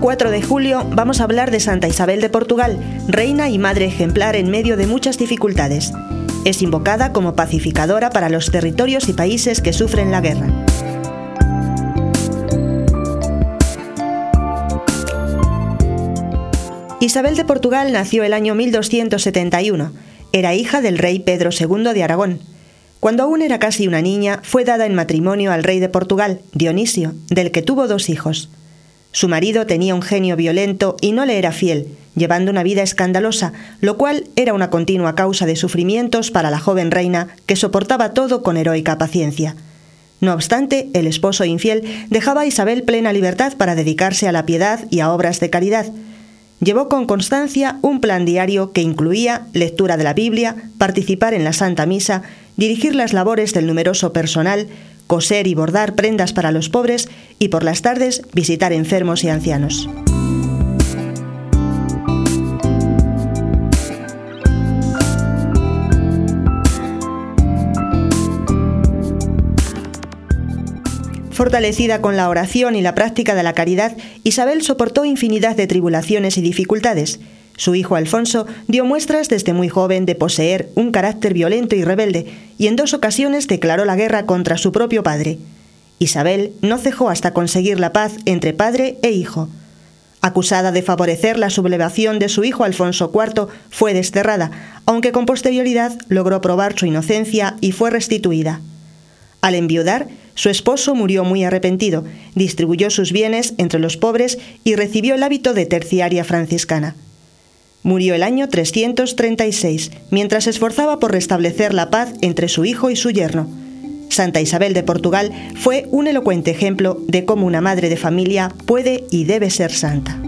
4 de julio vamos a hablar de Santa Isabel de Portugal, reina y madre ejemplar en medio de muchas dificultades. Es invocada como pacificadora para los territorios y países que sufren la guerra. Isabel de Portugal nació el año 1271. Era hija del rey Pedro II de Aragón. Cuando aún era casi una niña, fue dada en matrimonio al rey de Portugal, Dionisio, del que tuvo dos hijos. Su marido tenía un genio violento y no le era fiel, llevando una vida escandalosa, lo cual era una continua causa de sufrimientos para la joven reina, que soportaba todo con heroica paciencia. No obstante, el esposo infiel dejaba a Isabel plena libertad para dedicarse a la piedad y a obras de caridad. Llevó con constancia un plan diario que incluía lectura de la Biblia, participar en la Santa Misa, dirigir las labores del numeroso personal, coser y bordar prendas para los pobres y por las tardes visitar enfermos y ancianos. Fortalecida con la oración y la práctica de la caridad, Isabel soportó infinidad de tribulaciones y dificultades. Su hijo Alfonso dio muestras desde muy joven de poseer un carácter violento y rebelde, y en dos ocasiones declaró la guerra contra su propio padre. Isabel no cejó hasta conseguir la paz entre padre e hijo. Acusada de favorecer la sublevación de su hijo Alfonso IV, fue desterrada, aunque con posterioridad logró probar su inocencia y fue restituida. Al enviudar, su esposo murió muy arrepentido, distribuyó sus bienes entre los pobres y recibió el hábito de terciaria franciscana. Murió el año 336, mientras se esforzaba por restablecer la paz entre su hijo y su yerno. Santa Isabel de Portugal fue un elocuente ejemplo de cómo una madre de familia puede y debe ser santa.